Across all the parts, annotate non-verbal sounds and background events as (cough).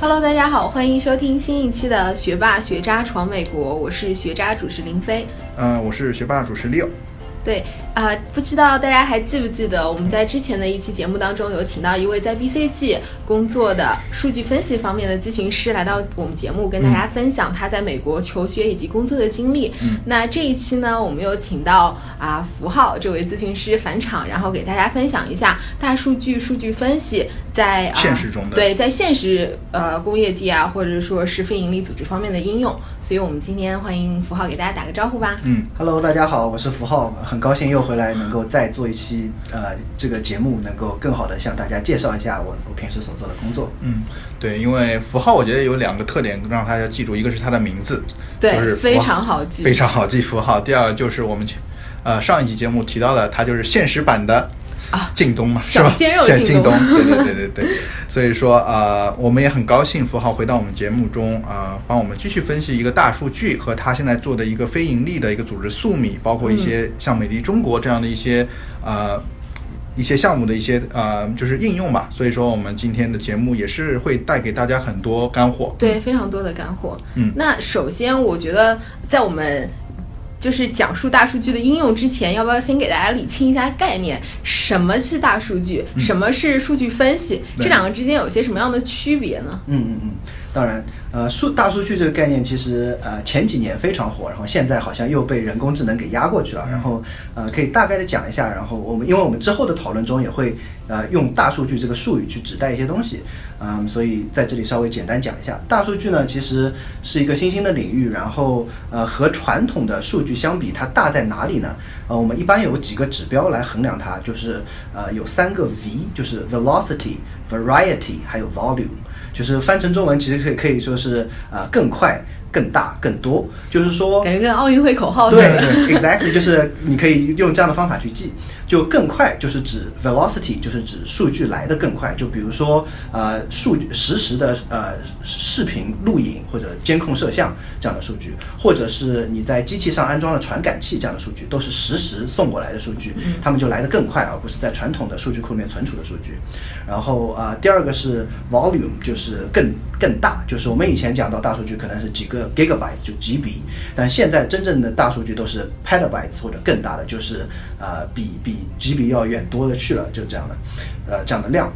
Hello，大家好，欢迎收听新一期的《学霸学渣闯美国》，我是学渣主持林飞。嗯，我是学霸主持 Leo。对啊、不知道大家还记不记得，我们在之前的一期节目当中有请到一位在 BCG 工作的数据分析方面的咨询师来到我们节目，跟大家分享他在美国求学以及工作的经历。嗯那这一期呢，我们又请到啊符号这位咨询师返场，然后给大家分享一下大数据数据分析在、啊、现实中的对在现实呃工业界啊，或者说是非盈利组织方面的应用。所以我们今天欢迎符号给大家打个招呼吧。嗯，Hello，大家好，我是符号，很高兴又回来，能够再做一期呃这个节目，能够更好的向大家介绍一下我我平时所做的工作。嗯，对，因为符号我觉得有两个特点让大家记住，一个是它的名字，对就是非常好记非常好记符号。第二就是我们前呃上一期节目提到的，它就是现实版的。啊靳东嘛，是小吧？鲜肉靳东东，对对对对对。(laughs) 所以说，呃，我们也很高兴符号回到我们节目中，呃，帮我们继续分析一个大数据和他现在做的一个非盈利的一个组织素米，包括一嗯些像美丽中国这样的一些呃一些项目的一些呃就是应用吧。所以说，我们今天的节目也是会带给大家很多干货。对，非常多的干货。嗯那首先我觉得在我们就是讲述大数据的应用之前，要不要先给大家理清一下概念？什么是大数据？嗯什么是数据分析？对这两个之间有些什么样的区别呢？嗯嗯嗯，当然，呃，数大数据这个概念其实呃前几年非常火，然后现在好像又被人工智能给压过去了。然后呃可以大概的讲一下，然后我们因为我们之后的讨论中也会呃用大数据这个术语去指代一些东西，嗯，所以在这里稍微简单讲一下，大数据呢其实是一个新兴的领域，然后呃和传统的数据相比，它大在哪里呢？呃，我们一般有几个指标来衡量它，就是呃有三个 V，就是 velocity、variety 还有 volume。就是翻成中文，其实可以可以说是呃更快、更大、更多。就是说，感觉跟奥运会口号。对，exactly，就是你可以用这样的方法去记。就更快，就是指 velocity，就是指数据来的更快。就比如说，呃，数据实时的呃视频录影或者监控摄像这样的数据，或者是你在机器上安装了传感器这样的数据，都是实时送过来的数据，它们就来的更快，而不是在传统的数据库里面存储的数据。然后啊、呃第二个是 volume，就是更更大，就是我们以前讲到大数据可能是几个 gigabytes 就几笔，但现在真正的大数据都是 petabytes 或者更大的，就是呃比比几笔要远多的去了，就这样的呃这样的量。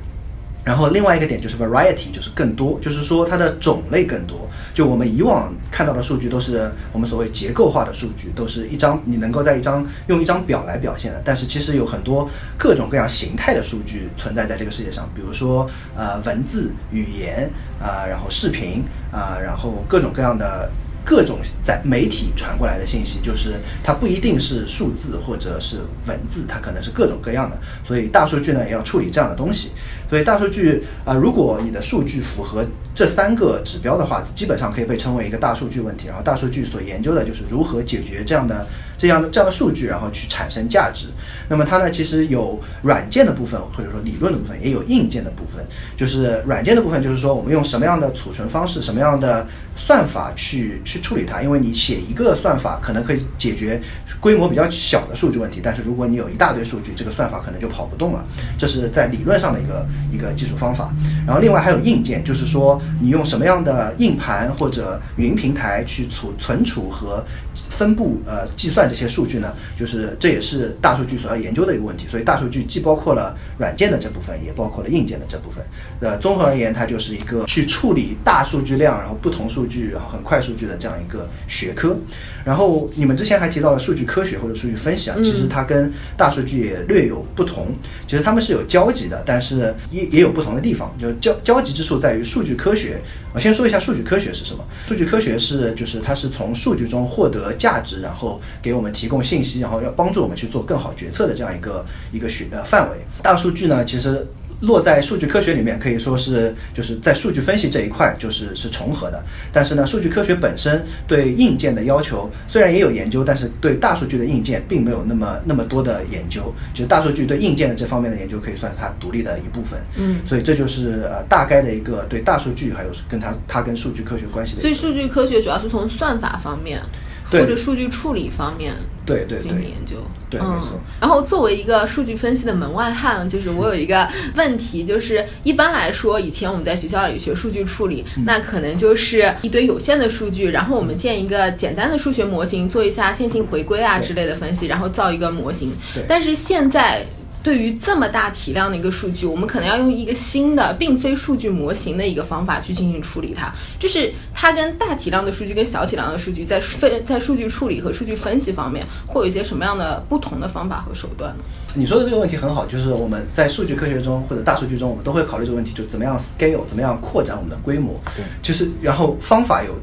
然后另外一个点就是 variety，就是更多，就是说它的种类更多。就我们以往看到的数据都是我们所谓结构化的数据，都是一张你能够在一张用一张表来表现的。但是其实有很多各种各样形态的数据存在在这个世界上，比如说呃文字、语言啊、然后视频啊、然后各种各样的。各种在媒体传过来的信息，就是它不一定是数字或者是文字，它可能是各种各样的。所以大数据呢也要处理这样的东西。所以大数据啊、如果你的数据符合这三个指标的话，基本上可以被称为一个大数据问题。然后大数据所研究的就是如何解决这样的这样的这样的数据，然后去产生价值。那么它呢，其实有软件的部分，或者说理论的部分，也有硬件的部分。就是软件的部分，就是说我们用什么样的储存方式，什么样的算法去去处理它。因为你写一个算法可能可以解决规模比较小的数据问题，但是如果你有一大堆数据，这个算法可能就跑不动了。这是在理论上的一个一个技术方法。然后另外还有硬件，就是说你用什么样的硬盘或者云平台去储存储和分布呃计算这些数据呢？就是这也是大数据所要研究的一个问题。所以大数据既包括了软件的这部分，也包括了硬件的这部分。呃，综合而言，它就是一个去处理大数据量，然后不同数据，然后很快数据的这样一个学科。然后你们之前还提到了数据科学或者数据分析啊，嗯其实它跟大数据也略有不同。其实它们是有交集的，但是也也有不同的地方。就交交集之处在于数据科学。我先说一下数据科学是什么。数据科学是就是它是从数据中获得价值，然后给我们提供信息，然后要帮助我们去做更好决策的这样一个一个学呃范围。大数据呢，其实落在数据科学里面，可以说是就是在数据分析这一块就是是重合的。但是呢，数据科学本身对硬件的要求虽然也有研究，但是对大数据的硬件并没有那么那么多的研究。就是大数据对硬件的这方面的研究可以算是它独立的一部分。嗯所以这就是呃大概的一个对大数据还有跟它它跟数据科学关系的。所以数据科学主要是从算法方面对或者数据处理方面对对对进行研究。对嗯没错然后作为一个数据分析的门外汉，就是我有一个问题，就是一般来说，以前我们在学校里学数据处理，嗯那可能就是一堆有限的数据，然后我们建一个简单的数学模型，做一下线性回归啊之类的分析，然后造一个模型。但是现在。对于这么大体量的一个数据，我们可能要用一个新的，并非数据模型的一个方法去进行处理它。就是它跟大体量的数据跟小体量的数据在分在数据处理和数据分析方面，会有一些什么样的不同的方法和手段呢？你说的这个问题很好，就是我们在数据科学中或者大数据中，我们都会考虑这个问题，就怎么样 scale，怎么样扩展我们的规模。对就是然后方法有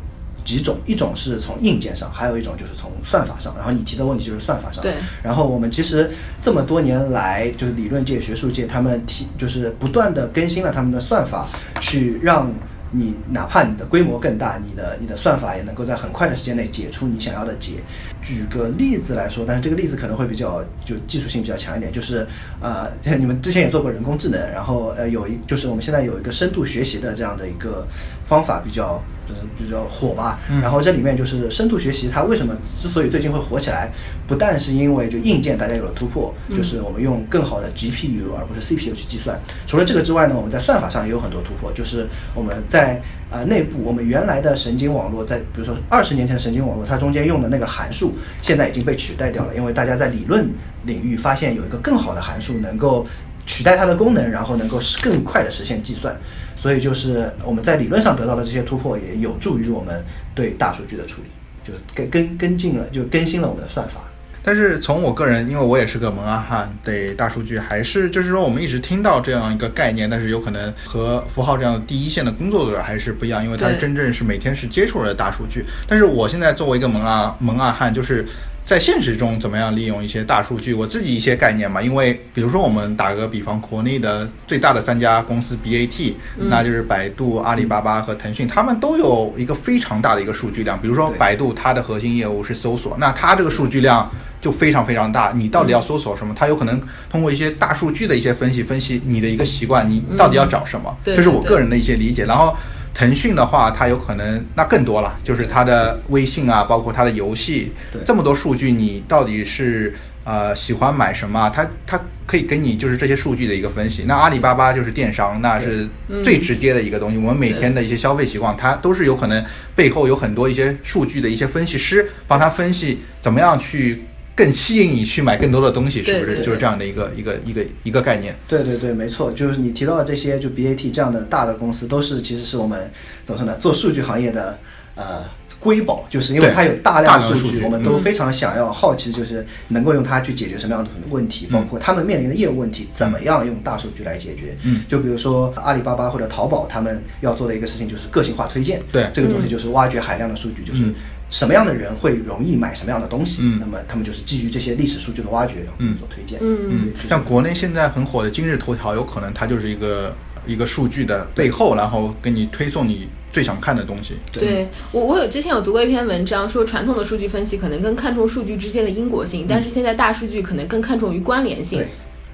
几种，一种是从硬件上，还有一种就是从算法上。然后你提的问题就是算法上。对然后我们其实这么多年来，就是理论界、学术界，他们提就是不断的更新了他们的算法，去让你哪怕你的规模更大，你的你的算法也能够在很快的时间内解出你想要的解。举个例子来说，但是这个例子可能会比较就技术性比较强一点，就是呃，(laughs) 你们之前也做过人工智能，然后呃有一就是我们现在有一个深度学习的这样的一个方法比较就是比较火吧。嗯然后这里面就是深度学习，它为什么之所以最近会火起来，不但是因为就硬件大家有了突破，就是我们用更好的 GPU 而不是 CPU 去计算。除了这个之外呢，我们在算法上也有很多突破，就是我们在呃内部我们原来的神经网络在比如说二十年前的神经网络，它中间用的那个函数现在已经被取代掉了，因为大家在理论领域发现有一个更好的函数能够取代它的功能，然后能够更快的实现计算。所以就是我们在理论上得到的这些突破，也有助于我们对大数据的处理，就是跟跟跟进了，就更新了我们的算法。但是从我个人，因为我也是个门阿汉，对大数据还是就是说我们一直听到这样一个概念，但是有可能和符号这样的第一线的工作者还是不一样，因为他真正是每天是接触了大数据。但是我现在作为一个门阿门阿汉，就是。在现实中怎么样利用一些大数据？我自己一些概念嘛，因为比如说我们打个比方，国内的最大的三家公司 BAT，、那就是百度、阿里巴巴和腾讯，他们都有一个非常大的一个数据量。比如说百度，它的核心业务是搜索，那它这个数据量就非常非常大。你到底要搜索什么？它有可能通过一些大数据的一些分析，分析你的一个习惯，你到底要找什么？对这是我个人的一些理解。然后。腾讯的话，它有可能那更多了，就是它的微信啊，包括它的游戏，这么多数据，你到底是呃喜欢买什么啊？它它可以给你就是这些数据的一个分析。那阿里巴巴就是电商，那是嗯最直接的一个东西。我们每天的一些消费习惯，它都是有可能背后有很多一些数据的一些分析师帮他分析怎么样去更吸引你去买更多的东西，是不是？就是这样的一个一个一个一个概念。对对对，没错，就是你提到的这些，就 BAT 这样的大的公司，都是其实是我们怎么说呢，做数据行业的呃瑰宝，就是因为它有大大量的数据，数据我们都嗯非常想要好奇，就是能够用它去解决什么样的问题，嗯包括他们面临的业务问题，怎么样用大数据来解决。嗯就比如说阿里巴巴或者淘宝，他们要做的一个事情就是个性化推荐。对这个东西就是挖掘海量的数据，就是嗯什么样的人会容易买什么样的东西，嗯。那么他们就是基于这些历史数据的挖掘，然后嗯。做推荐。嗯。嗯，像国内现在很火的今日头条，有可能它就是一个一个数据的背后，然后给你推送你最想看的东西。对。我，我有之前有读过一篇文章，说传统的数据分析可能更看重数据之间的因果性，但是现在大数据可能更看重于关联性。对。，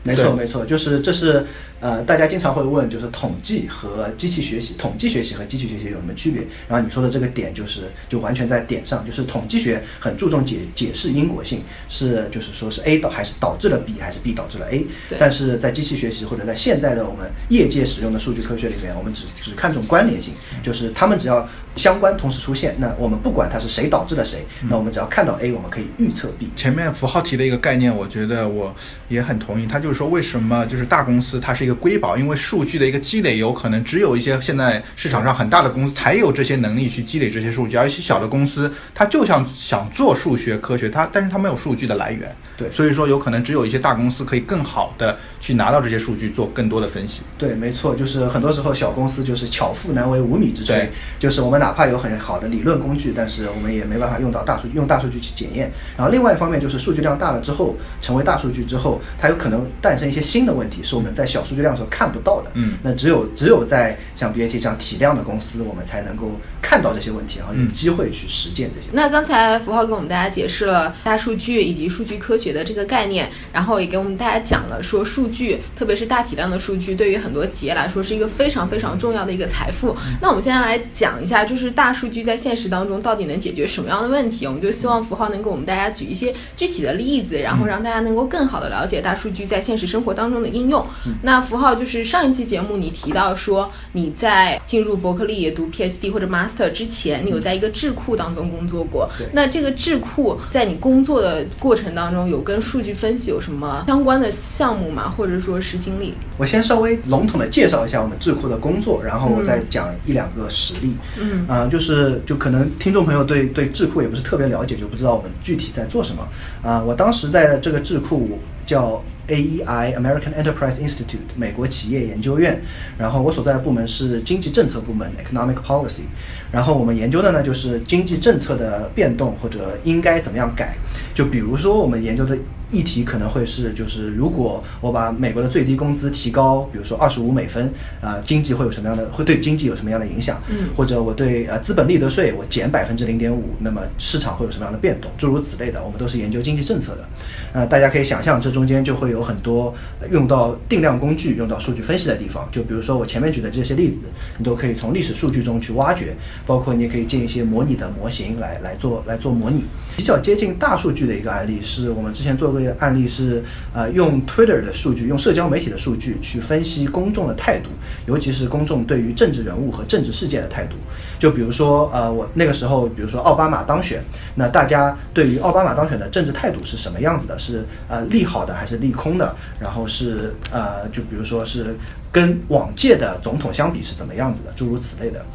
没错没错，就是这是呃，大家经常会问，就是统计和机器学习，统计学习和机器学习有什么区别？然后你说的这个点就是就完全在点上，就是统计学很注重解解释因果性，是就是说是 A 导还是导致了 B 还是 B 导致了 A，对但是在机器学习或者在现在的我们业界使用的数据科学里面，我们只只看重关联性，就是他们只要相关同时出现，那我们不管它是谁导致了谁，那我们只要看到 A，我们可以预测 B。前面符号题的一个概念，我觉得我也很同意。他就是说，为什么就是大公司它是一个瑰宝？因为数据的一个积累，有可能只有一些现在市场上很大的公司才有这些能力去积累这些数据，而一些小的公司，它就像想做数学科学，它但是它没有数据的来源。对所以说有可能只有一些大公司可以更好的去拿到这些数据，做更多的分析。对，没错，就是很多时候小公司就是巧妇难为无米之炊，就是我们哪怕有很好的理论工具，但是我们也没办法用到大数用大数据去检验。然后另外一方面就是数据量大了之后，成为大数据之后，它有可能诞生一些新的问题，是我们在小数据量量是看不到的。嗯那只有只有在像 BAT 这样体量的公司，我们才能够看到这些问题，然后有嗯机会去实践这些。那刚才符号给我们大家解释了大数据以及数据科学的这个概念，然后也给我们大家讲了说数据，特别是大体量的数据，对于很多企业来说是一个非常非常重要的一个财富。那我们现在来讲一下，就是大数据在现实当中到底能解决什么样的问题？我们就希望符号能给我们大家举一些具体的例子，然后让大家能够更好的了解大数据在现实生活当中的应用。那符号就是上一期节目你提到说你在进入伯克利读 PhD 或者 Master 之前，你有在一个智库当中工作过。那这个智库在你工作的过程当中，有跟数据分析有什么相关的项目吗？或者说是经历？我先稍微笼统的介绍一下我们智库的工作，然后我再讲一两个实例。嗯啊、就是就可能听众朋友对对智库也不是特别了解，就不知道我们具体在做什么。啊、我当时在这个智库叫 AEI American Enterprise Institute 美国企业研究院，然后我所在的部门是经济政策部门 Economic Policy，然后我们研究的呢就是经济政策的变动或者应该怎么样改，就比如说我们研究的。议题可能会是，就是如果我把美国的最低工资提高，比如说二十五美分，啊、经济会有什么样的，会对经济有什么样的影响？嗯或者我对呃资本利得税我减百分之零点五，那么市场会有什么样的变动？诸如此类的，我们都是研究经济政策的。呃，大家可以想象，这中间就会有有很多用到定量工具、用到数据分析的地方。就比如说我前面举的这些例子，你都可以从历史数据中去挖掘，包括你也可以建一些模拟的模型来来做来做模拟。比较接近大数据的一个案例是我们之前做过一个案例是，呃，用 Twitter 的数据，用社交媒体的数据去分析公众的态度，尤其是公众对于政治人物和政治事件的态度。就比如说，呃，我那个时候，比如说奥巴马当选，那大家对于奥巴马当选的政治态度是什么样子的？是呃利好的还是利空的？然后是呃，就比如说是跟往届的总统相比是怎么样子的？诸如此类的。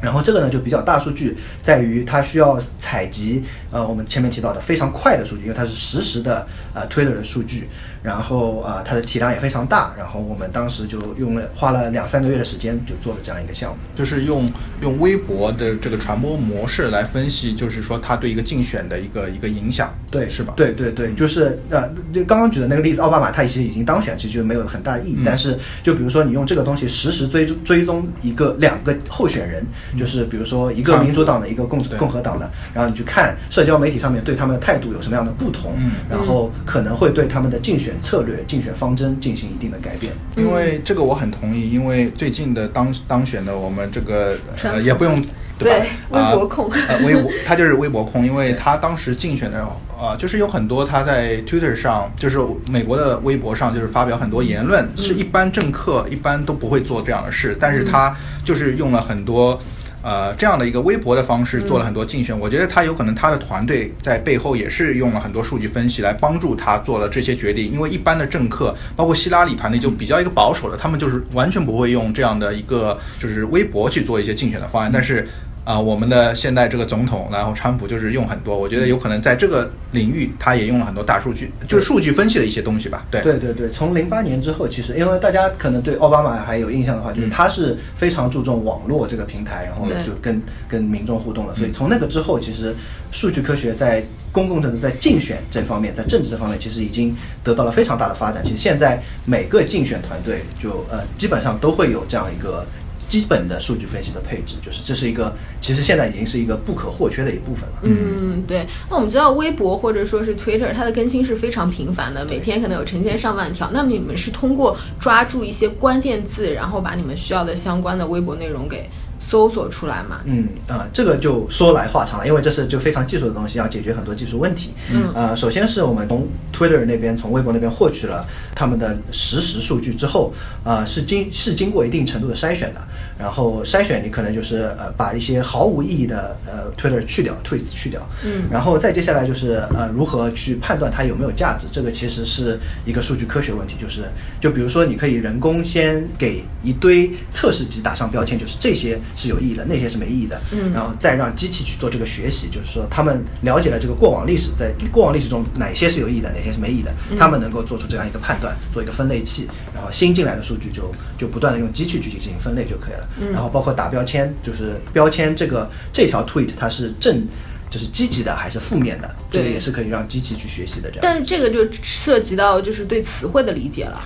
然后这个呢就比较大数据，在于它需要采集呃我们前面提到的非常快的数据，因为它是实时的呃 Twitter 的数据，然后呃它的体量也非常大，然后我们当时就用了花了两三个月的时间就做了这样一个项目。就是用用微博的这个传播模式来分析，就是说它对一个竞选的一个一个影响，对，是吧？对对对，就是呃，就刚刚举的那个例子，奥巴马他其实已经当选，其实就没有很大的意义。嗯但是，就比如说你用这个东西实时追追踪一个两个候选人，就是比如说一个民主党的，一个共对共和党的，然后你去看社交媒体上面对他们的态度有什么样的不同，嗯然后可能会对他们的竞选策略、竞选方针进行一定的改变。因为这个我很同意，因为最近的当当选的我们这个呃也不用对吧？微博控呃呃微博 (laughs) 他就是微博控，因为他当时竞选的呃就是有很多他在 Twitter 上，就是美国的微博上就是发表很多言论，是一般政客一般都不会做这样的事，但是他就是用了很多。呃，这样的一个微博的方式做了很多竞选，我觉得他有可能他的团队在背后也是用了很多数据分析来帮助他做了这些决定。因为一般的政客，包括希拉里团队就比较一个保守的，他们就是完全不会用这样的一个就是微博去做一些竞选的方案。但是啊、我们的现在这个总统，然后川普就是用很多，我觉得有可能在这个领域他也用了很多大数据，就是数据分析的一些东西吧。对对对对，从零八年之后，其实因为大家可能对奥巴马还有印象的话，就是嗯他是非常注重网络这个平台，然后对就跟跟民众互动了。所以从那个之后，其实数据科学在公共政治、在竞选这方面，在政治这方面，其实已经得到了非常大的发展。其实现在每个竞选团队就呃基本上都会有这样一个。基本的数据分析的配置，就是这是一个，其实现在已经是一个不可或缺的一部分了。嗯，对。那我们知道微博或者说是 Twitter，它的更新是非常频繁的，每天可能有成千上万条。那么你们是通过抓住一些关键字，然后把你们需要的相关的微博内容给搜索出来嘛？嗯啊、这个就说来话长了，因为这是就非常技术的东西，要解决很多技术问题。嗯呃，首先是我们从 Twitter 那边、从微博那边获取了他们的实时数据之后，啊、是经是经过一定程度的筛选的。然后筛选你可能就是呃把一些毫无意义的呃 Twitter 去掉，tweets 去掉。嗯。然后再接下来就是呃如何去判断它有没有价值，这个其实是一个数据科学问题，就是就比如说你可以人工先给一堆测试集打上标签，就是这些是有意义的，那些是没意义的，嗯。然后再让机器去做这个学习，就是说他们了解了这个过往历史，在过往历史中哪些是有意义的，哪些是没意义的，他们能够做出这样一个判断，做一个分类器，然后新进来的数据就就不断的用机器去进行分类就可以了，嗯然后包括打标签，就是标签这个这条 tweet 它是正。就是积极的还是负面的，这个也是可以让机器去学习的。这样，但是这个就涉及到就是对词汇的理解了。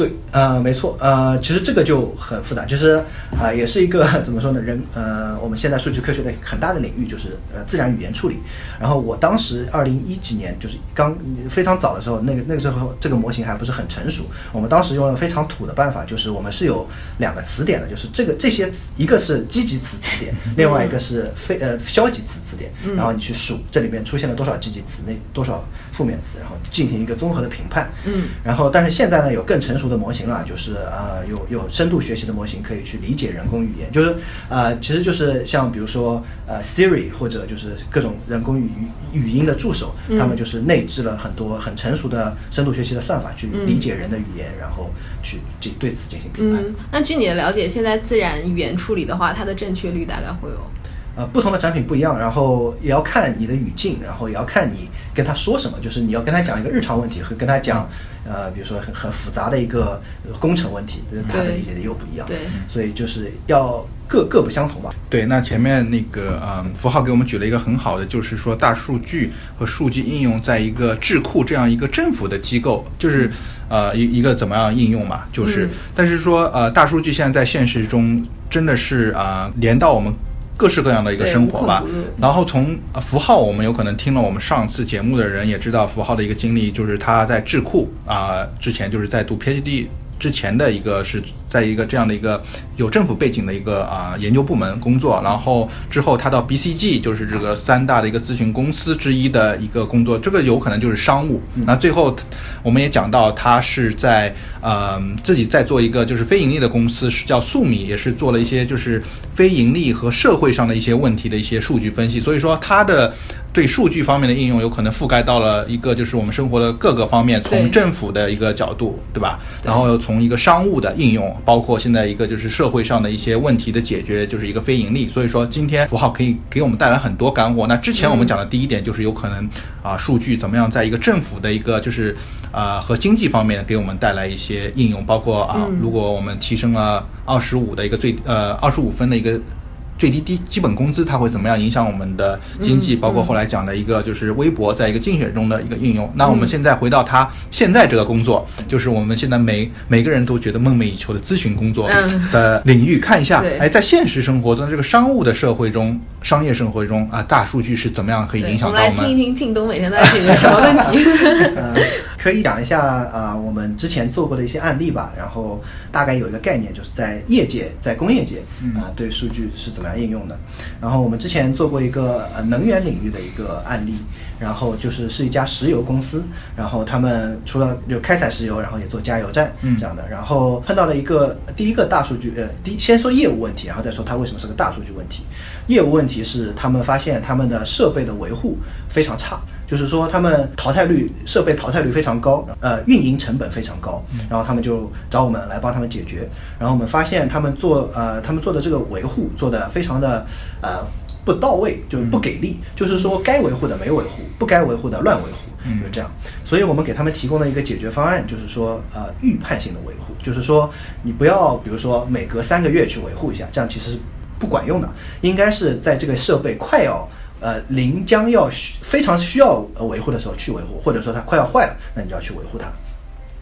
对，呃，没错，呃，其实这个就很复杂，就是啊、也是一个怎么说呢，人，呃，我们现在数据科学的很大的领域就是呃自然语言处理。然后我当时二零一几年就是刚非常早的时候，那个那个时候这个模型还不是很成熟，我们当时用了非常土的办法，就是我们是有两个词典的，就是这个这些词，一个是积极词词典，另外一个是非呃消极词词典，然后你去数这里面出现了多少积极词，那多少负面词，然后进行一个综合的评判。嗯然后，但是现在呢，有更成熟的模型了，就是呃，有有深度学习的模型可以去理解人工语言，就是呃，其实就是像比如说呃 Siri 或者就是各种人工语语音的助手，嗯他们就是内置了很多很成熟的深度学习的算法去理解人的语言，然后去进对此进行评判。嗯，那据你的了解，现在自然语言处理的话，它的正确率大概会有？呃，不同的产品不一样，然后也要看你的语境，然后也要看你跟他说什么，就是你要跟他讲一个日常问题，和跟他讲，呃，比如说很很复杂的一个呃工程问题，他的理解的又不一样。对所以就是要各各不相同吧。对，那前面那个嗯，符号给我们举了一个很好的，就是说大数据和数据应用在一个智库这样一个政府的机构，就是呃一一个怎么样应用嘛，就是，嗯但是说呃大数据现在在现实中真的是啊、连到我们。各式各样的一个生活吧。然后从呃符号，我们有可能听了我们上次节目的人也知道符号的一个经历，就是他在智库啊、之前就是在读 PhD 之前的一个是在一个这样的一个有政府背景的一个啊、研究部门工作，然后之后他到 BCG 就是这个三大的一个咨询公司之一的一个工作，这个有可能就是商务。那最后我们也讲到他是在呃自己在做一个就是非盈利的公司，是叫素米，也是做了一些就是非盈利和社会上的一些问题的一些数据分析，所以说他的。对数据方面的应用，有可能覆盖到了一个就是我们生活的各个方面，从政府的一个角度，对吧？然后从一个商务的应用，包括现在一个就是社会上的一些问题的解决，就是一个非盈利。所以说，今天符号可以给我们带来很多干货。那之前我们讲的第一点就是有可能啊、数据怎么样在一个政府的一个就是啊、和经济方面给我们带来一些应用，包括啊、嗯如果我们提升了二十五的一个最呃二十五分的一个。最低低基本工资它会怎么样影响我们的经济？嗯包括后来讲的一个就是微博在一个竞选中的一个应用。那我们现在回到它现在这个工作，就是我们现在每每个人都觉得梦寐以求的咨询工作嗯的领域，看一下对，哎，在现实生活中这个商务的社会中、商业生活中啊，大数据是怎么样可以对影，响到我们？听一听靳东每天在解决什么问题。(laughs) (laughs) 呃，可以讲一下啊、我们之前做过的一些案例吧，然后大概有一个概念，就是在业界，在工业界啊、嗯对数据是怎么样应用的。然后我们之前做过一个呃能源领域的一个案例，然后就是是一家石油公司，然后他们除了就开采石油，然后也做加油站嗯这样的，然后碰到了一个第一个大数据，呃，第先说业务问题，然后再说它为什么是个大数据问题。业务问题是他们发现他们的设备的维护非常差。就是说他们淘汰率设备淘汰率非常高，呃，运营成本非常高，然后他们就找我们来帮他们解决。然后我们发现他们做呃他们做的这个维护做的非常的呃不到位，就是不给力，就是说该维护的没维护，不该维护的乱维护，嗯就是这样。所以我们给他们提供了一个解决方案，就是说呃预判性的维护，就是说你不要比如说每隔三个月去维护一下，这样其实是不管用的，应该是在这个设备快要。呃，临将要需非常需要呃维护的时候去维护，或者说它快要坏了，那你就要去维护它。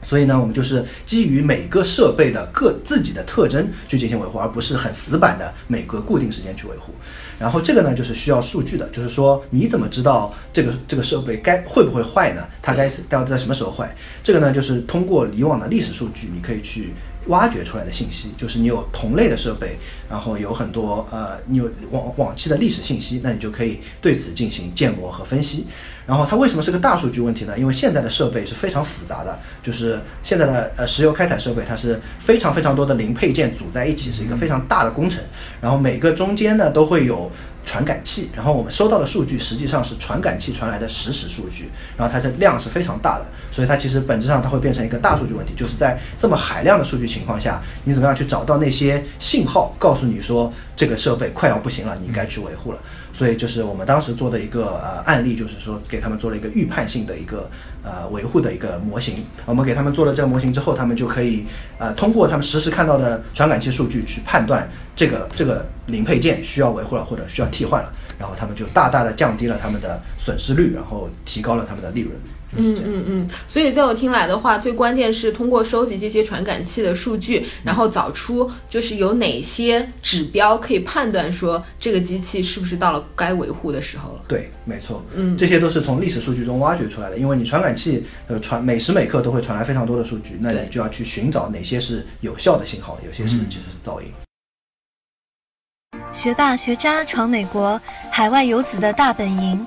所以呢，我们就是基于每个设备的各自己的特征去进行维护，而不是很死板的每隔固定时间去维护。然后这个呢，就是需要数据的，就是说你怎么知道这个这个设备该会不会坏呢？它该是要在什么时候坏？这个呢，就是通过以往的历史数据，你可以去挖掘出来的信息，就是你有同类的设备，然后有很多呃，你有往往期的历史信息，那你就可以对此进行建模和分析。然后它为什么是个大数据问题呢？因为现在的设备是非常复杂的，就是现在的呃石油开采设备，它是非常非常多的零配件组在一起，是一个非常大的工程。然后每个中间呢都会有传感器，然后我们收到的数据实际上是传感器传来的实时数据，然后它的量是非常大的，所以它其实本质上它会变成一个大数据问题，就是在这么海量的数据情况下，你怎么样去找到那些信号，告诉你说这个设备快要不行了，你该去维护了。所以就是我们当时做的一个呃案例，就是说给他们做了一个预判性的一个呃维护的一个模型。我们给他们做了这个模型之后，他们就可以呃通过他们实时看到的传感器数据去判断这个这个零配件需要维护了或者需要替换了，然后他们就大大的降低了他们的损失率，然后提高了他们的利润。嗯嗯嗯，所以在我听来的话，最关键是通过收集这些传感器的数据，然后找出就是有哪些指标可以判断说这个机器是不是到了该维护的时候了。对，没错，嗯这些都是从历史数据中挖掘出来的。因为你传感器呃传每时每刻都会传来非常多的数据，那你就要去寻找哪些是有效的信号，有些是嗯其实是噪音。学霸学渣闯美国，海外游子的大本营。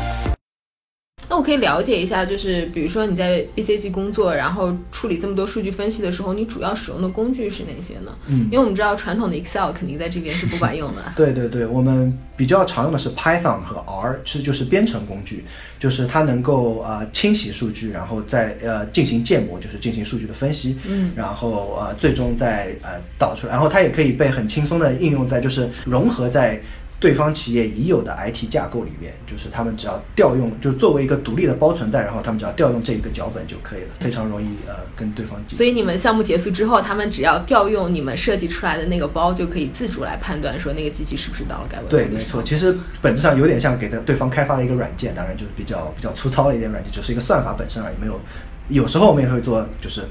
那我可以了解一下，就是比如说你在 BCG 工作，然后处理这么多数据分析的时候，你主要使用的工具是哪些呢？嗯因为我们知道传统的 Excel 肯定在这边是不管用的。(laughs) 对对对，我们比较常用的是 Python 和 R，是就是编程工具，就是它能够呃清洗数据，然后再呃进行建模，就是进行数据的分析，嗯然后呃最终再呃导出来，然后它也可以被很轻松的应用在就是融合在。对方企业已有的 IT 架构里面，就是他们只要调用，就作为一个独立的包存在，然后他们只要调用这一个脚本就可以了，非常容易呃跟对方所以你们项目结束之后，他们只要调用你们设计出来的那个包，就可以自主来判断说那个机器是不是到了该维护对，没错，。其实本质上有点像给的对方开发了一个软件，当然就是比较比较粗糙的一点软件，只是一个算法本身而已，没有。有时候我们也会做就是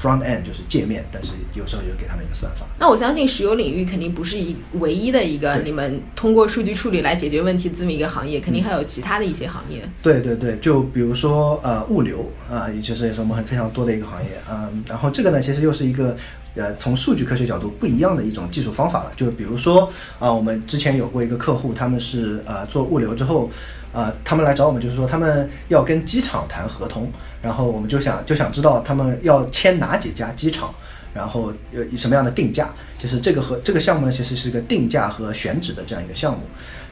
front end 就是界面，但是有时候就给他们一个算法。那我相信石油领域肯定不是一唯一的一个你们通过数据处理来解决问题的这么一个行业，肯定还有其他的一些行业。对对对，就比如说呃物流啊、也就是也是我们很非常多的一个行业，嗯，然后这个呢其实又是一个呃从数据科学角度不一样的一种技术方法了。就比如说啊、我们之前有过一个客户，他们是呃做物流之后，呃他们来找我们就是说他们要跟机场谈合同，然后我们就想就想知道他们要签哪几家机场。然后呃什么样的定价？就是这个和这个项目呢，其实是一个定价和选址的这样一个项目。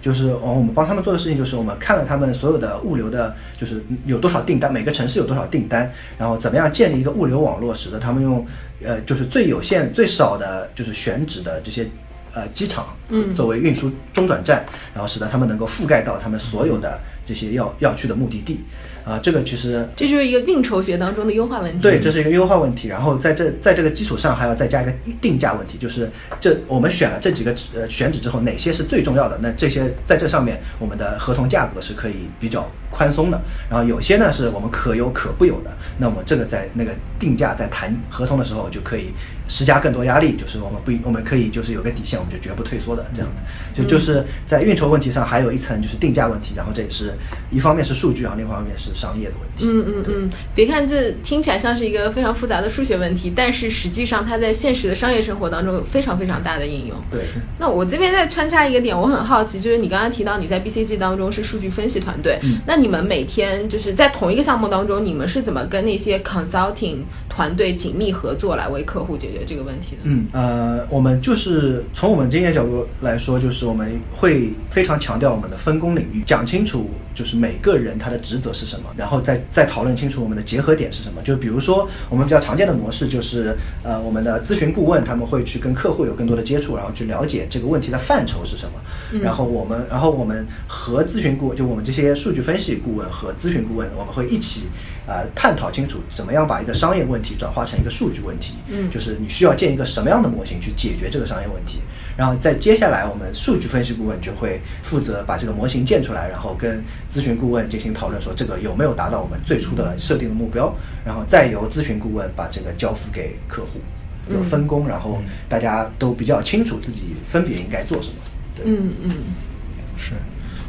就是哦，我们帮他们做的事情就是我们看了他们所有的物流的，就是有多少订单，每个城市有多少订单，然后怎么样建立一个物流网络，使得他们用呃就是最有限、最少的就是选址的这些呃机场嗯作为运输中转站，然后使得他们能够覆盖到他们所有的这些要要去的目的地。啊、这个其实这就是一个运筹学当中的优化问题。对，这是一个优化问题。然后在这在这个基础上，还要再加一个定价问题，就是这我们选了这几个呃选址之后，哪些是最重要的？那这些在这上面，我们的合同价格是可以比较宽松的。然后有些呢是我们可有可不有的，那我们这个在那个定价在谈合同的时候就可以施加更多压力，就是我们不我们可以就是有个底线，我们就绝不退缩的这样的。就就是在运筹问题上还有一层就是定价问题，然后这也是一方面是数据啊，另一方面是商业的问题。嗯嗯嗯，别看这听起来像是一个非常复杂的数学问题，但是实际上它在现实的商业生活当中有非常非常大的应用。对。那我这边再穿插一个点，我很好奇，就是你刚刚提到你在 BCG 当中是数据分析团队，嗯那你们每天就是在同一个项目当中，你们是怎么跟那些 consulting 团队紧密合作来为客户解决这个问题的？嗯，呃，我们就是从我们经验角度来说，就是我们会非常强调我们的分工领域，讲清楚就是每个人他的职责是什么，然后再再讨论清楚我们的结合点是什么。就比如说我们比较常见的模式就是，呃，我们的咨询顾问他们会去跟客户有更多的接触，然后去了解这个问题的范畴是什么，嗯然后我们，然后我们和咨询顾问，就我们这些数据分析顾问和咨询顾问，我们会一起呃探讨清楚怎么样把一个商业问题转化成一个数据问题，嗯。就是你需要建一个什么样的模型去解决这个商业问题，然后在接下来我们数据分析顾问就会负责把这个模型建出来，然后跟咨询顾问进行讨论，说这个有没有达到我们最初的设定的目标，然后再由咨询顾问把这个交付给客户，有嗯分工，然后大家都比较清楚自己分别应该做什么。对，嗯嗯。是，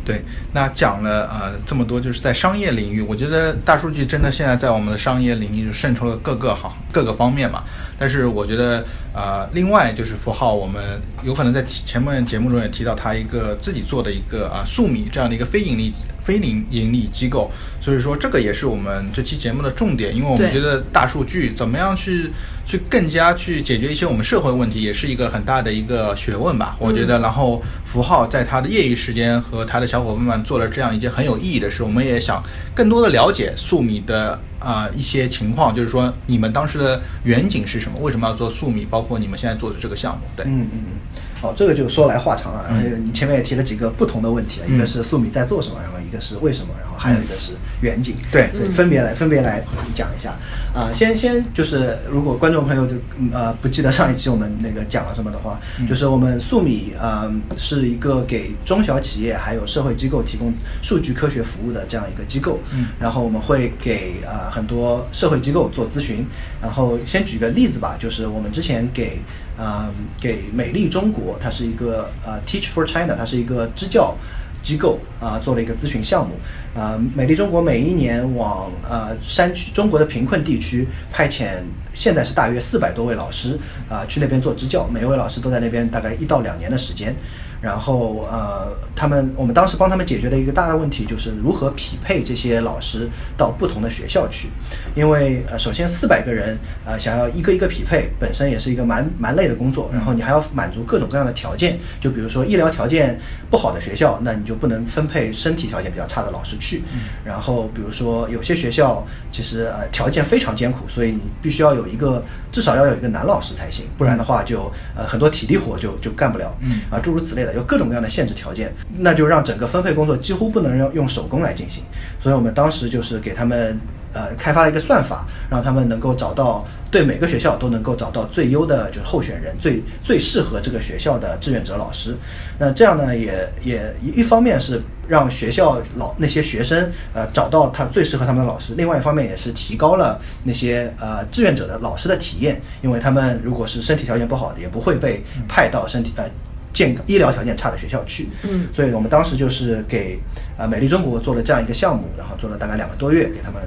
对。那讲了呃这么多，就是在商业领域，我觉得大数据真的现在在我们的商业领域就渗透了各个行各个方面嘛。但是我觉得呃，另外就是符号，我们有可能在前面节目中也提到他一个自己做的一个啊素米这样的一个非盈利非盈盈利机构，所以说这个也是我们这期节目的重点，因为我们觉得大数据怎么样去去更加去解决一些我们社会问题，也是一个很大的一个学问吧。我觉得，然后符号在他的业余时间和他的小伙伴们做了这样一件很有意义的事，我们也想更多的了解粟米的啊、一些情况，就是说你们当时的远景是什么？为什么要做粟米？包括你们现在做的这个项目，对，嗯嗯嗯，哦，这个就说来话长了。然后你前面也提了几个不同的问题，一个是素米在做什么，然后一个是为什么，然后还有一个是远景。对对，分别来分别来讲一下。啊，先先就是如果观众朋友就呃不记得上一期我们那个讲了什么的话，就是我们素米呃是一个给中小企业还有社会机构提供数据科学服务的这样一个机构。嗯，然后我们会给啊很多社会机构做咨询。然后先举个例子吧，就是我们之前给啊给美丽中国，它是一个呃 Teach for China，它是一个支教机构啊，做了一个咨询项目。啊，美丽中国每一年往呃山区中国的贫困地区派遣，现在是大约四百多位老师啊去那边做支教，每一位老师都在那边大概一到两年的时间。然后呃，他们我们当时帮他们解决的一个大的问题就是如何匹配这些老师到不同的学校去，因为呃，首先四百个人呃想要一个一个匹配，本身也是一个蛮蛮累的工作。然后你还要满足各种各样的条件，就比如说医疗条件不好的学校，那你就不能分配身体条件比较差的老师去。然后比如说有些学校其实呃条件非常艰苦，所以你必须要有一个至少要有一个男老师才行，不然的话就呃很多体力活就就干不了。啊，诸如此类的。有各种各样的限制条件，那就让整个分配工作几乎不能用用手工来进行。所以我们当时就是给他们呃开发了一个算法，让他们能够找到对每个学校都能够找到最优的就是候选人，最最适合这个学校的志愿者老师。那这样呢，也也一方面是让学校老那些学生呃找到他最适合他们的老师，另外一方面也是提高了那些呃志愿者的老师的体验，因为他们如果是身体条件不好的，也不会被派到身体呃。健康医疗条件差的学校去，嗯，所以我们当时就是给啊美丽中国做了这样一个项目，然后做了大概两个多月，给他们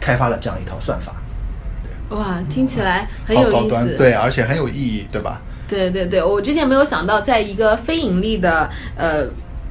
开发了这样一套算法。对，哇，听起来很有意思，对，而且很有意义，对吧？对对对，我之前没有想到，在一个非盈利的呃。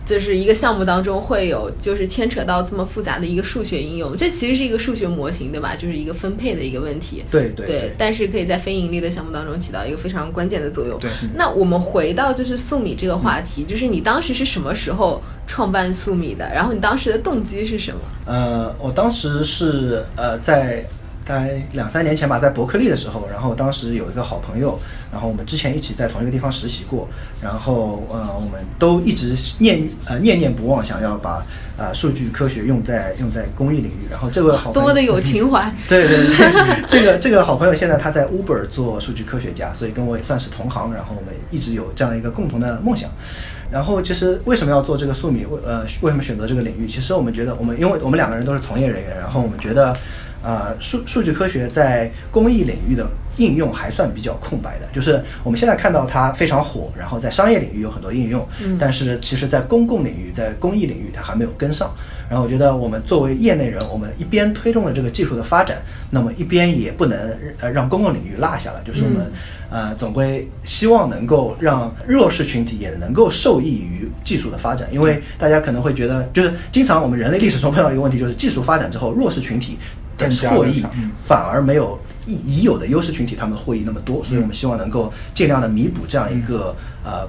就是一个项目当中会有，就是牵扯到这么复杂的一个数学应用，这其实是一个数学模型，对吧？就是一个分配的一个问题。对对对。但是可以在非盈利的项目当中起到一个非常关键的作用。对。那我们回到就是素米这个话题，就是你当时是什么时候创办素米的？然后你当时的动机是什么？呃，我当时是呃在。在两三年前吧，在伯克利的时候，然后当时有一个好朋友，然后我们之前一起在同一个地方实习过，然后呃，我们都一直念呃念念不忘，想要把啊数据科学用在用在公益领域。然后这个好多的有情怀，(laughs) 对对对，(laughs) 这个这个好朋友现在他在 Uber 做数据科学家，所以跟我也算是同行。然后我们一直有这样一个共同的梦想。然后其实为什么要做这个素米？为呃为什么选择这个领域？其实我们觉得我们因为我们两个人都是从业人员，然后我们觉得。呃，数数据科学在公益领域的应用还算比较空白的，就是我们现在看到它非常火，然后在商业领域有很多应用，但是其实在公共领域，在公益领域它还没有跟上。然后我觉得我们作为业内人，我们一边推动了这个技术的发展，那么一边也不能呃让公共领域落下了，就是我们呃总归希望能够让弱势群体也能够受益于技术的发展，因为大家可能会觉得，就是经常我们人类历史中碰到一个问题，就是技术发展之后，弱势群体。获益。反而没有已已有的优势群体他们获益那么多，所以我们希望能够尽量的弥补这样一个呃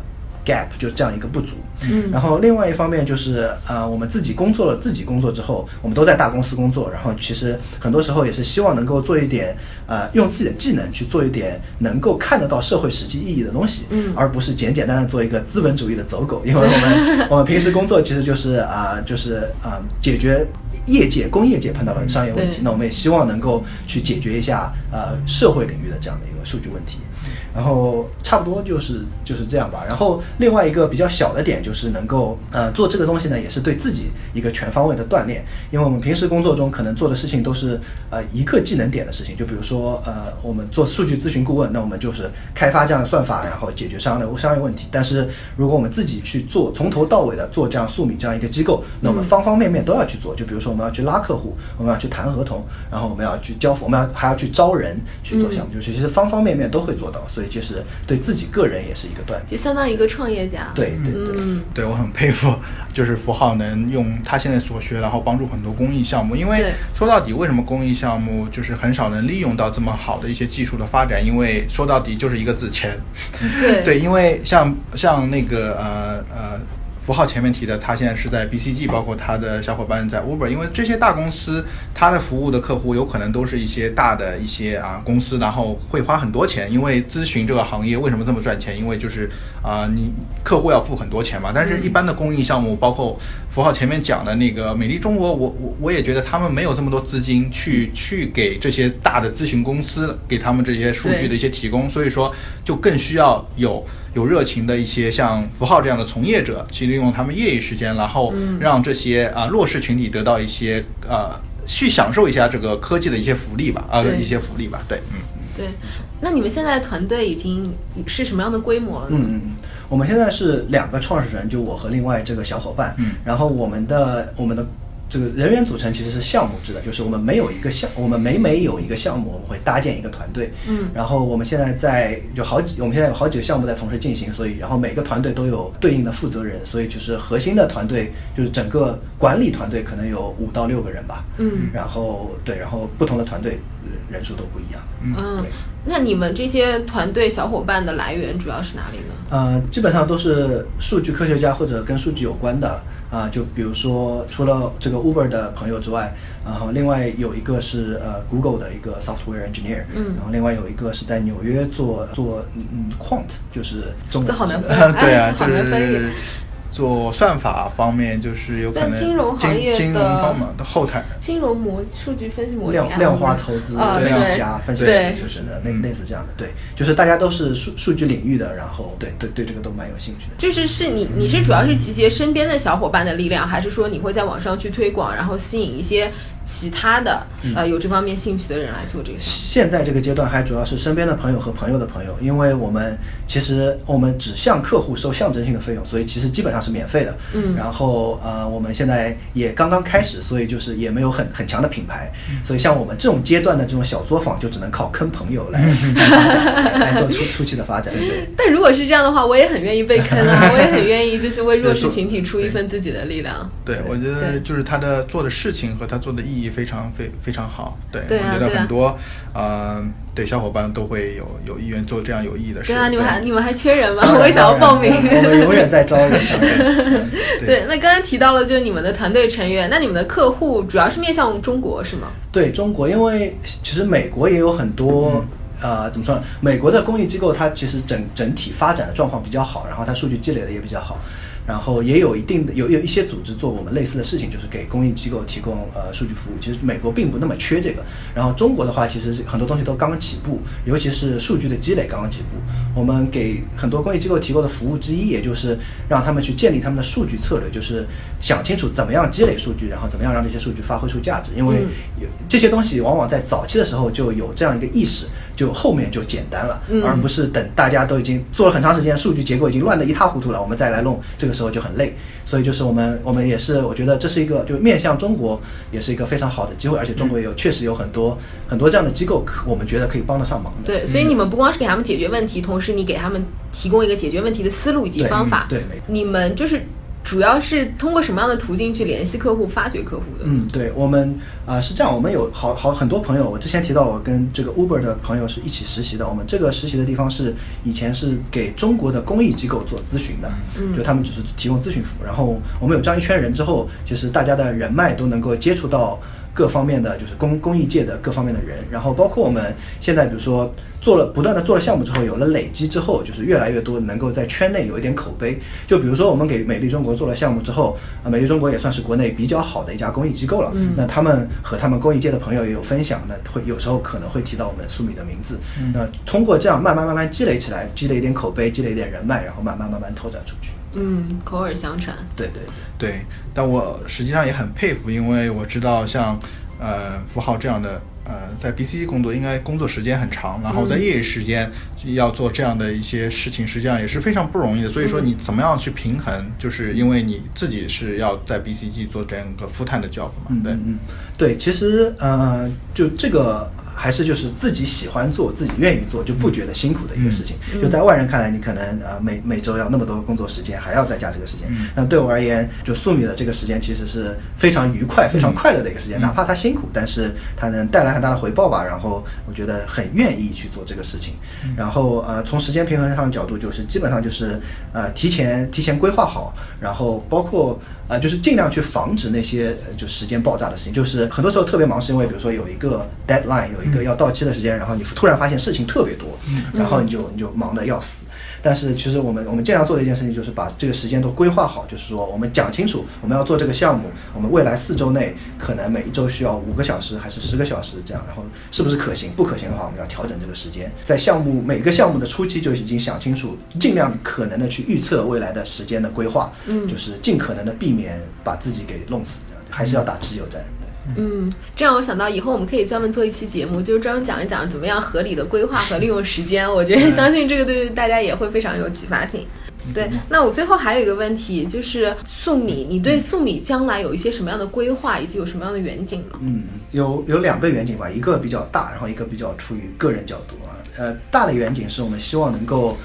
gap，就是这样一个不足。嗯，然后另外一方面就是呃我们自己工作了自己工作之后，我们都在大公司工作，然后其实很多时候也是希望能够做一点呃用自己的技能去做一点能够看得到社会实际意义的东西，嗯，而不是简简单单做一个资本主义的走狗。因为我 (laughs) 们我们平时工作其实就是啊就是啊解决。业界、工业界碰到的商业问题，那我们也希望能够去解决一下呃社会领域的这样的一个数据问题。然后差不多就是就是这样吧。然后另外一个比较小的点就是能够呃做这个东西呢，也是对自己一个全方位的锻炼。因为我们平时工作中可能做的事情都是呃一个技能点的事情，就比如说呃我们做数据咨询顾问，那我们就是开发这样的算法，然后解决商业的商业问题。但是如果我们自己去做，从头到尾的做这样素米这样一个机构，那我们方方面面都要去做。就比如说我们要去拉客户，我们要去谈合同，然后我们要去交付，我们要还要去招人去做项目，就是其实方方面面都会做到。所以就是对自己个人也是一个锻炼，就相当于一个创业家。对对对，对我很佩服，就是符号能用他现在所学，然后帮助很多公益项目。因为说到底，为什么公益项目就是很少能利用到这么好的一些技术的发展？因为说到底就是一个字钱。对 (laughs) 对，因为像像那个呃呃。符号前面提的，他现在是在 BCG，包括他的小伙伴在 Uber，因为这些大公司，他的服务的客户有可能都是一些大的一些啊公司，然后会花很多钱，因为咨询这个行业为什么这么赚钱？因为就是啊，你客户要付很多钱嘛。但是，一般的公益项目，包括符号前面讲的那个美丽中国，我我我也觉得他们没有这么多资金去去给这些大的咨询公司给他们这些数据的一些提供，所以说就更需要有。有热情的一些像符号这样的从业者，去利用他们业余时间，然后让这些啊弱势群体得到一些呃去享受一下这个科技的一些福利吧，啊一些福利吧，对，嗯，对。那你们现在团队已经是什么样的规模了？嗯嗯嗯，我们现在是两个创始人，就我和另外这个小伙伴，嗯，然后我们的我们的。这个人员组成其实是项目制的，就是我们没有一个项，我们每每有一个项目，我们会搭建一个团队。嗯，然后我们现在在就好几，我们现在有好几个项目在同时进行，所以然后每个团队都有对应的负责人，所以就是核心的团队就是整个管理团队可能有五到六个人吧。嗯，然后对，然后不同的团队人数都不一样。嗯，那你们这些团队小伙伴的来源主要是哪里呢？呃，基本上都是数据科学家或者跟数据有关的。啊，就比如说，除了这个 Uber 的朋友之外，然后另外有一个是呃 Google 的一个 software engineer，嗯，然后另外有一个是在纽约做做嗯 quant，就是中文这好难 (laughs) 对啊，(laughs) 就是。做算法方面就是有可能金融行业金融方面的后台，金融模数据分析模型，量量化投资分析家、分析师就是的，类类似这样的，对，就是大家都是数数据领域的，然后对对对这个都蛮有兴趣的。就是是你你是主要是集结身边的小伙伴的力量，还是说你会在网上去推广，然后吸引一些？其他的呃有这方面兴趣的人来做这个项目。现在这个阶段还主要是身边的朋友和朋友的朋友，因为我们其实我们只向客户收象征性的费用，所以其实基本上是免费的。嗯。然后呃我们现在也刚刚开始，所以就是也没有很很强的品牌，所以像我们这种阶段的这种小作坊，就只能靠坑朋友来 (laughs) 来做初初期的发展。对。但如果是这样的话，我也很愿意被坑啊，(laughs) 我也很愿意就是为弱势群体出一份自己的力量。对，我觉得就是他的做的事情和他做的意义。非常非非常好，对我觉得很多，呃，对小伙伴都会有有意愿做这样有意义的事。对啊，你们还你们还缺人吗？我也想要报名。我们永远在招人。(laughs) 对，那刚刚提到了就是你们的团队成员，那你们的客户主要是面向中国是吗？对中国，因为其实美国也有很多，呃，怎么说呢？美国的公益机构它其实整整体发展的状况比较好，然后它数据积累的也比较好。然后也有一定的有有一些组织做我们类似的事情，就是给公益机构提供呃数据服务。其实美国并不那么缺这个。然后中国的话，其实是很多东西都刚刚起步，尤其是数据的积累刚刚起步。我们给很多公益机构提供的服务之一，也就是让他们去建立他们的数据策略，就是想清楚怎么样积累数据，然后怎么样让这些数据发挥出价值。因为有这些东西往往在早期的时候就有这样一个意识，就后面就简单了，而不是等大家都已经做了很长时间，数据结构已经乱得一塌糊涂了，我们再来弄这个。时候就很累，所以就是我们，我们也是，我觉得这是一个，就面向中国，也是一个非常好的机会，而且中国也有确实有很多很多这样的机构，我们觉得可以帮得上忙的。对，所以你们不光是给他们解决问题，同时你给他们提供一个解决问题的思路以及方法。对，你们就是。主要是通过什么样的途径去联系客户、发掘客户的？嗯，对我们啊是这样，我们有好好很多朋友。我之前提到，我跟这个 Uber 的朋友是一起实习的。我们这个实习的地方是以前是给中国的公益机构做咨询的，就他们只是提供咨询服务。然后我们有这样一圈人之后，其实大家的人脉都能够接触到。各方面的就是公公益界的各方面的人，然后包括我们现在比如说做了不断的做了项目之后，有了累积之后，就是越来越多能够在圈内有一点口碑。就比如说我们给美丽中国做了项目之后，啊，美丽中国也算是国内比较好的一家公益机构了。嗯，那他们和他们公益界的朋友也有分享，那会有时候可能会提到我们苏米的名字。那通过这样慢慢慢慢积累起来，积累一点口碑，积累一点人脉，然后慢慢慢慢拓展出去。嗯，口耳相传。对对对对，但我实际上也很佩服，因为我知道像呃符号这样的呃在 BCG 工作，应该工作时间很长，然后在业余时间要做这样的一些事情，实际上也是非常不容易的。所以说你怎么样去平衡，就是因为你自己是要在 BCG 做这样一个 full time 的 job 嘛？对，嗯，对，其实呃就这个。还是就是自己喜欢做、自己愿意做，就不觉得辛苦的一个事情。就在外人看来，你可能呃每每周要那么多工作时间，还要再加这个时间。那对我而言，就素米的这个时间其实是非常愉快、非常快乐的一个时间，哪怕它辛苦，但是它能带来很大的回报吧。然后我觉得很愿意去做这个事情。然后呃，从时间平衡上的角度，就是基本上就是呃提前提前规划好，然后包括。呃，就是尽量去防止那些就时间爆炸的事情。就是很多时候特别忙，是因为比如说有一个 deadline，有一个要到期的时间，然后你突然发现事情特别多，然后你就你就忙得要死。但是其实我们我们尽量做的一件事情就是把这个时间都规划好，就是说我们讲清楚我们要做这个项目，我们未来四周内可能每一周需要五个小时还是十个小时这样，然后是不是可行？不可行的话，我们要调整这个时间。在项目每个项目的初期就已经想清楚，尽量可能的去预测未来的时间的规划，嗯，就是尽可能的避免把自己给弄死，还是要打持久战。嗯，这让我想到以后我们可以专门做一期节目，就是专门讲一讲怎么样合理的规划和利用时间。我觉得相信这个对大家也会非常有启发性。对，那我最后还有一个问题，就是粟米，你对粟米将来有一些什么样的规划，以及有什么样的远景吗？嗯，有有两个远景吧，一个比较大，然后一个比较出于个人角度啊。呃，大的远景是我们希望能够，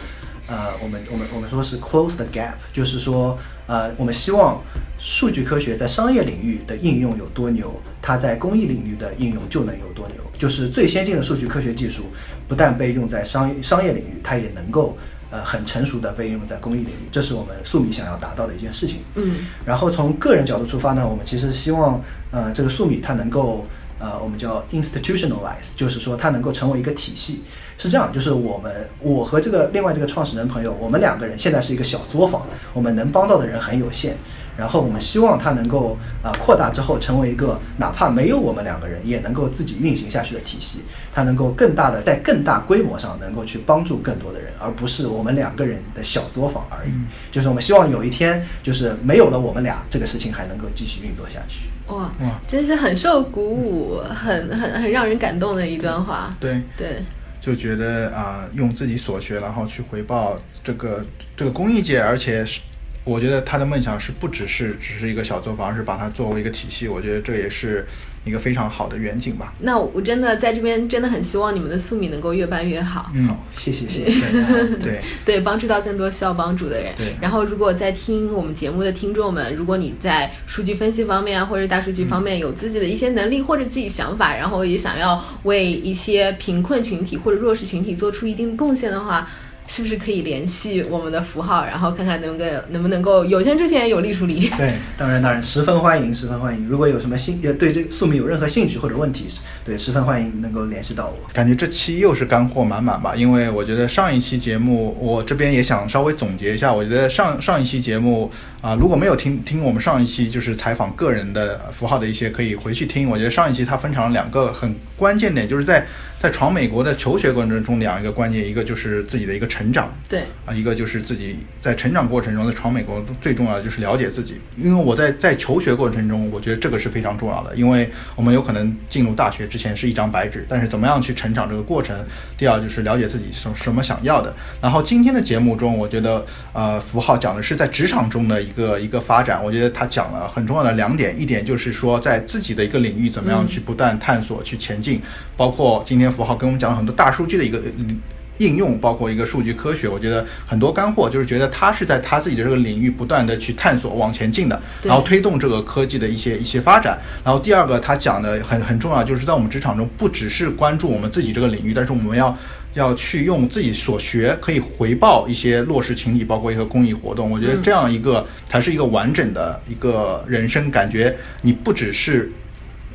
呃，我们我们我们说是 close the gap，就是说，呃，我们希望。数据科学在商业领域的应用有多牛，它在公益领域的应用就能有多牛。就是最先进的数据科学技术，不但被用在商商业领域，它也能够呃很成熟的被应用在公益领域。这是我们素米想要达到的一件事情。嗯。然后从个人角度出发呢，我们其实希望呃这个素米它能够呃我们叫 institutionalize，就是说它能够成为一个体系。是这样，就是我们我和这个另外这个创始人朋友，我们两个人现在是一个小作坊，我们能帮到的人很有限。然后我们希望它能够啊扩大之后，成为一个哪怕没有我们两个人也能够自己运行下去的体系。它能够更大的在更大规模上能够去帮助更多的人，而不是我们两个人的小作坊而已。就是我们希望有一天，就是没有了我们俩，这个事情还能够继续运作下去。哇哇，真是很受鼓舞，很很很让人感动的一段话。对对，就觉得啊，用自己所学，然后去回报这个这个公益界，而且是。我觉得他的梦想是不只是只是一个小作坊，而是把它作为一个体系。我觉得这也是一个非常好的远景吧。那我真的在这边真的很希望你们的素米能够越办越好。嗯，谢谢谢谢。(laughs) 对对，帮助到更多需要帮助的人。对。然后，如果在听我们节目的听众们，如果你在数据分析方面啊，或者大数据方面有自己的一些能力或者自己想法，然后也想要为一些贫困群体或者弱势群体做出一定贡献的话。是不是可以联系我们的符号，然后看看能够能不能够有钱之前有力处理？对，当然当然，十分欢迎，十分欢迎。如果有什么兴呃对这个宿命有任何兴趣或者问题，对，十分欢迎能够联系到我。感觉这期又是干货满满吧？因为我觉得上一期节目，我这边也想稍微总结一下。我觉得上上一期节目啊，如果没有听听我们上一期就是采访个人的符号的一些，可以回去听。我觉得上一期它分成了两个很关键点，就是在。在闯美国的求学过程中，两个关键，一个就是自己的一个成长，对啊，一个就是自己在成长过程中，在闯美国最重要的就是了解自己。因为我在在求学过程中，我觉得这个是非常重要的，因为我们有可能进入大学之前是一张白纸，但是怎么样去成长这个过程，第二就是了解自己什什么想要的。然后今天的节目中，我觉得呃，符号讲的是在职场中的一个一个发展，我觉得他讲了很重要的两点，一点就是说在自己的一个领域怎么样去不断探索去前进，包括今天。符号跟我们讲了很多大数据的一个应用，包括一个数据科学，我觉得很多干货，就是觉得他是在他自己的这个领域不断的去探索往前进的，然后推动这个科技的一些一些发展。然后第二个他讲的很很重要，就是在我们职场中不只是关注我们自己这个领域，但是我们要要去用自己所学可以回报一些弱势群体，包括一个公益活动。我觉得这样一个才是一个完整的一个人生，感觉你不只是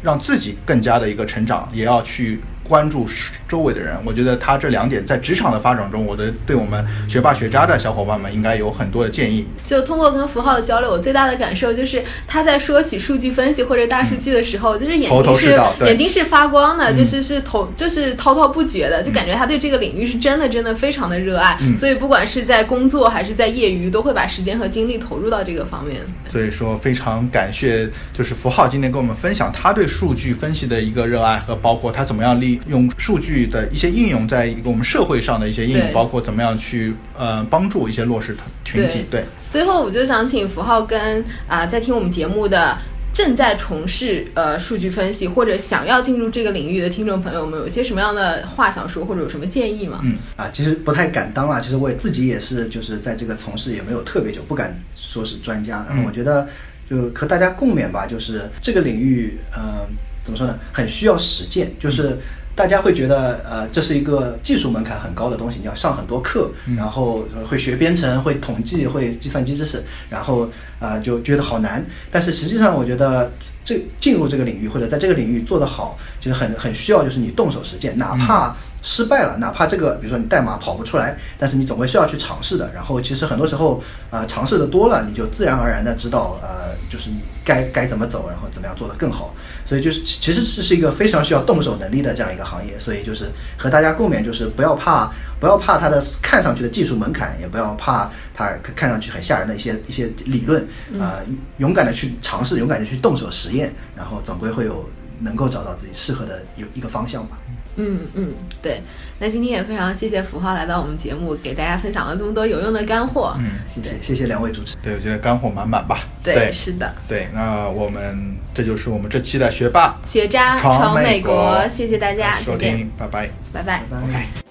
让自己更加的一个成长，也要去。关注周围的人，我觉得他这两点在职场的发展中，我的对我们学霸学渣的小伙伴们应该有很多的建议。就通过跟符号的交流，我最大的感受就是他在说起数据分析或者大数据的时候，就是眼睛是眼睛是发光的，就是是头就是滔滔不绝的，就感觉他对这个领域是真的真的非常的热爱。所以不管是在工作还是在业余，都会把时间和精力投入到这个方面。所以说非常感谢，就是符号今天跟我们分享他对数据分析的一个热爱和包括他怎么样利。用数据的一些应用，在一个我们社会上的一些应用，包括怎么样去呃帮助一些弱势群体。对，最后我就想请符号跟啊在听我们节目的正在从事呃数据分析或者想要进入这个领域的听众朋友们，有些什么样的话想说，或者有什么建议吗？嗯啊，其实不太敢当啦。其实我也自己也是，就是在这个从事也没有特别久，不敢说是专家。然后我觉得就和大家共勉吧，就是这个领域，呃，怎么说呢，很需要实践，就是。大家会觉得，呃，这是一个技术门槛很高的东西，你要上很多课，然后会学编程、会统计、会计算机知识，然后呃就觉得好难。但是实际上，我觉得这进入这个领域或者在这个领域做得好，就是很很需要就是你动手实践，哪怕失败了，哪怕这个比如说你代码跑不出来，但是你总归是要去尝试的。然后其实很多时候，呃，尝试的多了，你就自然而然的知道，呃，就是你该该怎么走，然后怎么样做得更好。所以就是其实这是一个非常需要动手能力的这样一个行业。所以就是和大家共勉，就是不要怕，不要怕它的看上去的技术门槛，也不要怕它看上去很吓人的一些一些理论，啊，勇敢的去尝试，勇敢的去动手实验，然后总归会有能够找到自己适合的有一个方向吧。嗯嗯，对。那今天也非常谢谢符号来到我们节目，给大家分享了这么多有用的干货。嗯，谢谢谢谢两位主持。对，我觉得干货满满吧。对，是的。对，那我们这就是我们这期的学霸学渣闯美国，谢谢大家，再见，拜拜，拜拜拜拜。